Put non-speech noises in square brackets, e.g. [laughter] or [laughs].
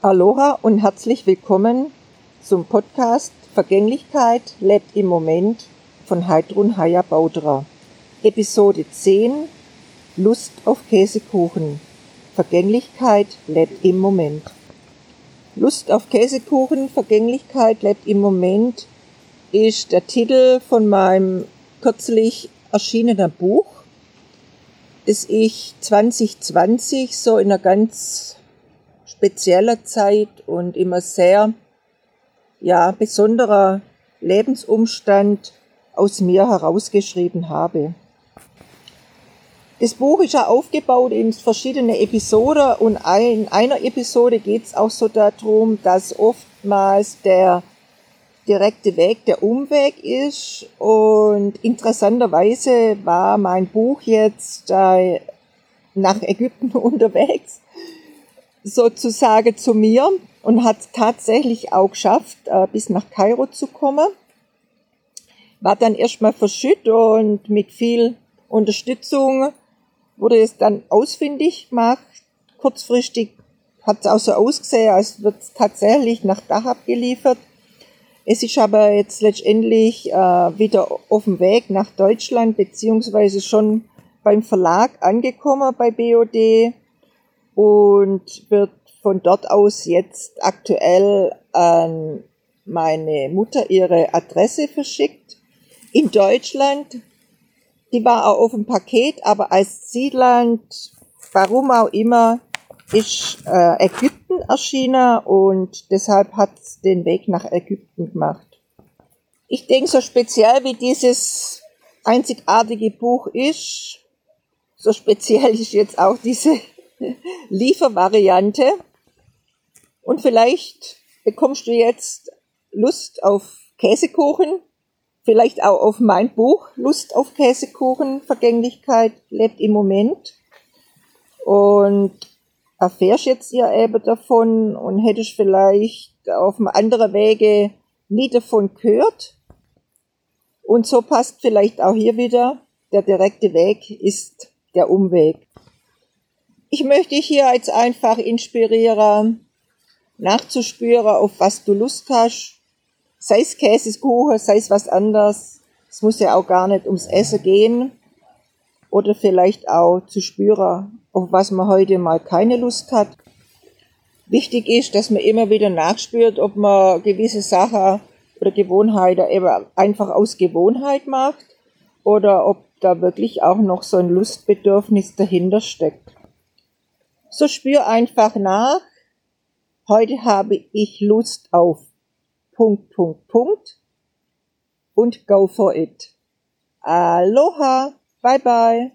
Aloha und herzlich willkommen zum Podcast Vergänglichkeit lebt im Moment von Heidrun Haya Baudra. Episode 10 Lust auf Käsekuchen. Vergänglichkeit lebt im Moment. Lust auf Käsekuchen, Vergänglichkeit lebt im Moment ist der Titel von meinem kürzlich erschienenen Buch, das ich 2020 so in einer ganz spezieller Zeit und immer sehr ja, besonderer Lebensumstand aus mir herausgeschrieben habe. Das Buch ist ja aufgebaut in verschiedene Episoden und in einer Episode geht es auch so darum, dass oftmals der direkte Weg der Umweg ist und interessanterweise war mein Buch jetzt äh, nach Ägypten [laughs] unterwegs, sozusagen zu mir und hat tatsächlich auch geschafft, äh, bis nach Kairo zu kommen. War dann erstmal verschüttet und mit viel Unterstützung wurde es dann ausfindig gemacht. Kurzfristig hat es auch so ausgesehen, als wird es tatsächlich nach Dachab geliefert. Es ist aber jetzt letztendlich äh, wieder auf dem Weg nach Deutschland, beziehungsweise schon beim Verlag angekommen bei BOD und wird von dort aus jetzt aktuell an meine Mutter ihre Adresse verschickt. In Deutschland die war auch auf dem Paket, aber als Zielland, warum auch immer, ist äh, Ägypten erschienen und deshalb hat es den Weg nach Ägypten gemacht. Ich denke, so speziell wie dieses einzigartige Buch ist, so speziell [laughs] ist jetzt auch diese Liefervariante. Und vielleicht bekommst du jetzt Lust auf Käsekuchen vielleicht auch auf mein Buch Lust auf Käsekuchen, Vergänglichkeit lebt im Moment. Und erfährst jetzt ja eben davon und hättest vielleicht auf einem anderen Wege nie davon gehört. Und so passt vielleicht auch hier wieder, der direkte Weg ist der Umweg. Ich möchte dich hier jetzt einfach inspirieren, nachzuspüren, auf was du Lust hast sei es Käsekuchen, sei es was anderes. Es muss ja auch gar nicht ums Essen gehen. Oder vielleicht auch zu spüren, auf was man heute mal keine Lust hat. Wichtig ist, dass man immer wieder nachspürt, ob man gewisse Sachen oder Gewohnheiten eben einfach aus Gewohnheit macht oder ob da wirklich auch noch so ein Lustbedürfnis dahinter steckt. So spür einfach nach. Heute habe ich Lust auf Punkt, Punkt, Punkt und go for it. Aloha, bye bye.